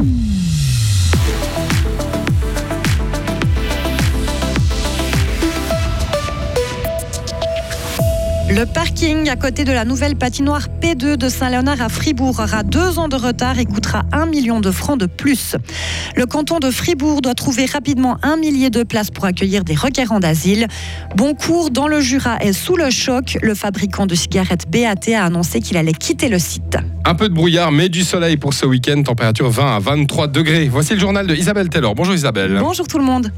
Mm-hmm. Le parking à côté de la nouvelle patinoire P2 de Saint-Léonard à Fribourg aura deux ans de retard et coûtera un million de francs de plus. Le canton de Fribourg doit trouver rapidement un millier de places pour accueillir des requérants d'asile. Boncourt, dans le Jura, est sous le choc. Le fabricant de cigarettes BAT a annoncé qu'il allait quitter le site. Un peu de brouillard, mais du soleil pour ce week-end. Température 20 à 23 degrés. Voici le journal de Isabelle Taylor. Bonjour Isabelle. Bonjour tout le monde.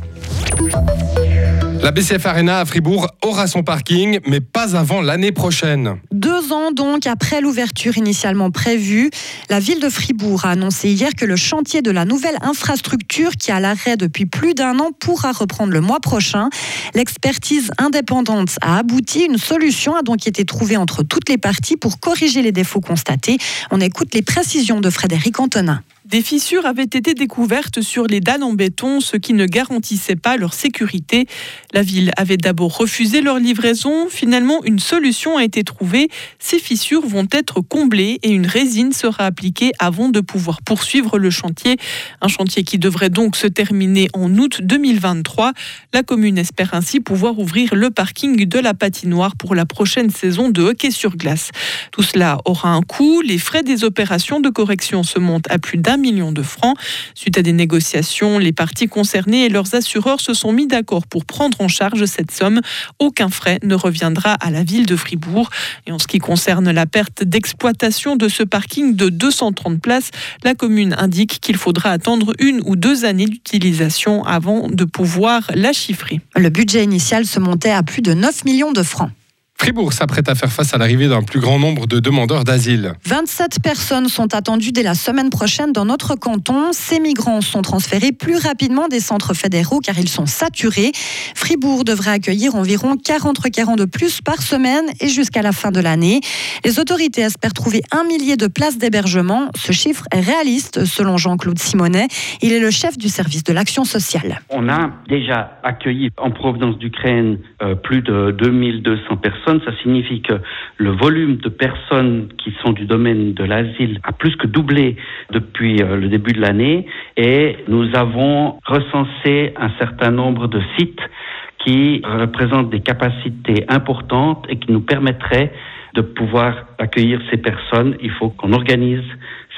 La BCF Arena à Fribourg aura son parking, mais pas avant l'année prochaine. Deux ans donc après l'ouverture initialement prévue, la ville de Fribourg a annoncé hier que le chantier de la nouvelle infrastructure qui est à l'arrêt depuis plus d'un an pourra reprendre le mois prochain. L'expertise indépendante a abouti. Une solution a donc été trouvée entre toutes les parties pour corriger les défauts constatés. On écoute les précisions de Frédéric Antonin. Des fissures avaient été découvertes sur les dalles en béton, ce qui ne garantissait pas leur sécurité. La ville avait d'abord refusé leur livraison. Finalement, une solution a été trouvée. Ces fissures vont être comblées et une résine sera appliquée avant de pouvoir poursuivre le chantier. Un chantier qui devrait donc se terminer en août 2023. La commune espère ainsi pouvoir ouvrir le parking de la patinoire pour la prochaine saison de hockey sur glace. Tout cela aura un coût. Les frais des opérations de correction se montent à plus d'un millions de francs. Suite à des négociations, les parties concernées et leurs assureurs se sont mis d'accord pour prendre en charge cette somme. Aucun frais ne reviendra à la ville de Fribourg. Et en ce qui concerne la perte d'exploitation de ce parking de 230 places, la commune indique qu'il faudra attendre une ou deux années d'utilisation avant de pouvoir la chiffrer. Le budget initial se montait à plus de 9 millions de francs. Fribourg s'apprête à faire face à l'arrivée d'un plus grand nombre de demandeurs d'asile. 27 personnes sont attendues dès la semaine prochaine dans notre canton. Ces migrants sont transférés plus rapidement des centres fédéraux car ils sont saturés. Fribourg devrait accueillir environ 40 requérants de plus par semaine et jusqu'à la fin de l'année. Les autorités espèrent trouver un millier de places d'hébergement. Ce chiffre est réaliste selon Jean-Claude Simonet. Il est le chef du service de l'action sociale. On a déjà accueilli en provenance d'Ukraine euh, plus de 2200 personnes ça signifie que le volume de personnes qui sont du domaine de l'asile a plus que doublé depuis euh, le début de l'année et nous avons recensé un certain nombre de sites qui représentent des capacités importantes et qui nous permettraient de pouvoir accueillir ces personnes. Il faut qu'on organise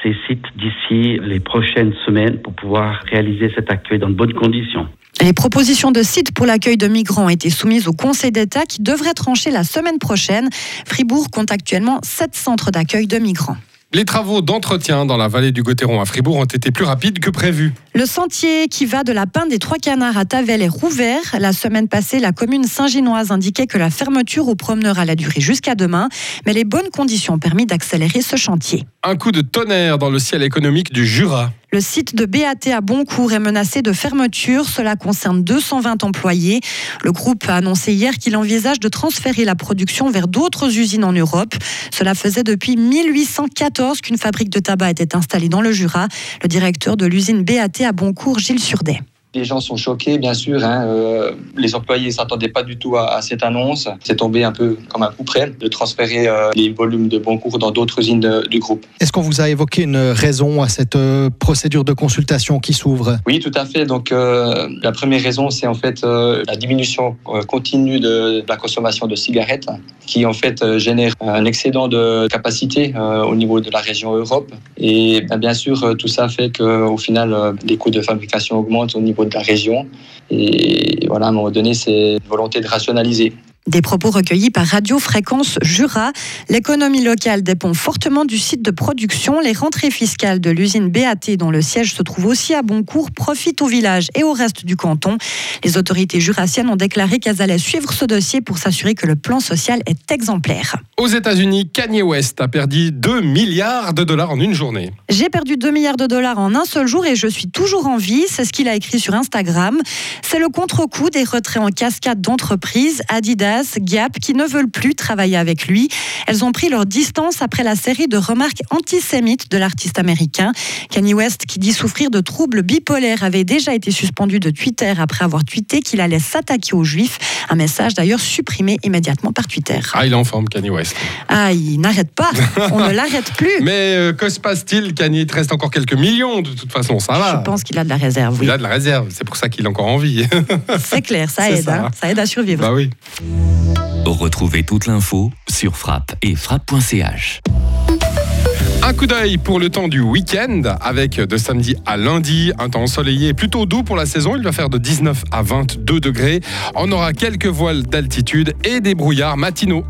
ces sites d'ici les prochaines semaines pour pouvoir réaliser cet accueil dans de bonnes conditions. Les propositions de sites pour l'accueil de migrants ont été soumises au Conseil d'État qui devrait trancher la semaine prochaine. Fribourg compte actuellement sept centres d'accueil de migrants. Les travaux d'entretien dans la vallée du Gothéron à Fribourg ont été plus rapides que prévu. Le sentier qui va de la Pinte des Trois Canards à Tavel est rouvert. La semaine passée, la commune Saint-Ginoise indiquait que la fermeture aux promeneurs allait durer jusqu'à demain, mais les bonnes conditions ont permis d'accélérer ce chantier. Un coup de tonnerre dans le ciel économique du Jura. Le site de BAT à Boncourt est menacé de fermeture. Cela concerne 220 employés. Le groupe a annoncé hier qu'il envisage de transférer la production vers d'autres usines en Europe. Cela faisait depuis 1814 qu'une fabrique de tabac était installée dans le Jura. Le directeur de l'usine BAT à Boncourt, Gilles Surdet. Les gens sont choqués, bien sûr. Hein, euh, les employés ne s'attendaient pas du tout à, cette annonce. C'est tombé un peu comme un coup près de transférer euh, les volumes de bon cours dans d'autres usines du groupe. Est-ce qu'on vous a évoqué une raison à cette euh, procédure de consultation qui s'ouvre? Oui, tout à fait. Donc, la première raison, c'est en fait la diminution continue de, la consommation de cigarettes qui en fait génère un excédent de capacité au niveau de la région Europe. Et ben, bien sûr, tout ça fait qu'au final, les coûts de fabrication augmentent au niveau de la région. Et voilà, à un moment donné, c'est volonté de rationaliser. Des propos recueillis par Radio Fréquence Jura. L'économie locale dépend fortement du site de production. Les rentrées fiscales de l'usine BAT, dont le siège se trouve aussi à Boncourt, profitent au village et au reste du canton. Les autorités jurassiennes ont déclaré qu'elles allaient suivre ce dossier pour s'assurer que le plan social est exemplaire. Aux États-Unis, Kanye West a perdu 2 milliards de dollars en une journée. J'ai perdu 2 milliards de dollars en un seul jour et je suis toujours en vie. C'est ce qu'il a écrit sur Instagram. C'est le contre-coup des retraits en cascade d'entreprises. Adidas Gap, qui ne veulent plus travailler avec lui. Elles ont pris leur distance après la série de remarques antisémites de l'artiste américain. Kanye West, qui dit souffrir de troubles bipolaires, avait déjà été suspendu de Twitter après avoir tweeté qu'il allait s'attaquer aux juifs. Un message d'ailleurs supprimé immédiatement par Twitter. Ah, il est en forme, Kanye West. Ah, il n'arrête pas. On ne l'arrête plus. Mais euh, que se passe-t-il, Kanye? Il te reste encore quelques millions, de toute façon, ça va. Je pense qu'il a de la réserve, oui. Il a de la réserve, c'est pour ça qu'il est encore en vie. C'est clair, ça aide. ça. hein. Ça aide à survivre. bah oui. Retrouvez toute l'info sur frappe et frappe.ch. Un coup d'œil pour le temps du week-end, avec de samedi à lundi, un temps ensoleillé et plutôt doux pour la saison. Il va faire de 19 à 22 degrés. On aura quelques voiles d'altitude et des brouillards matinaux.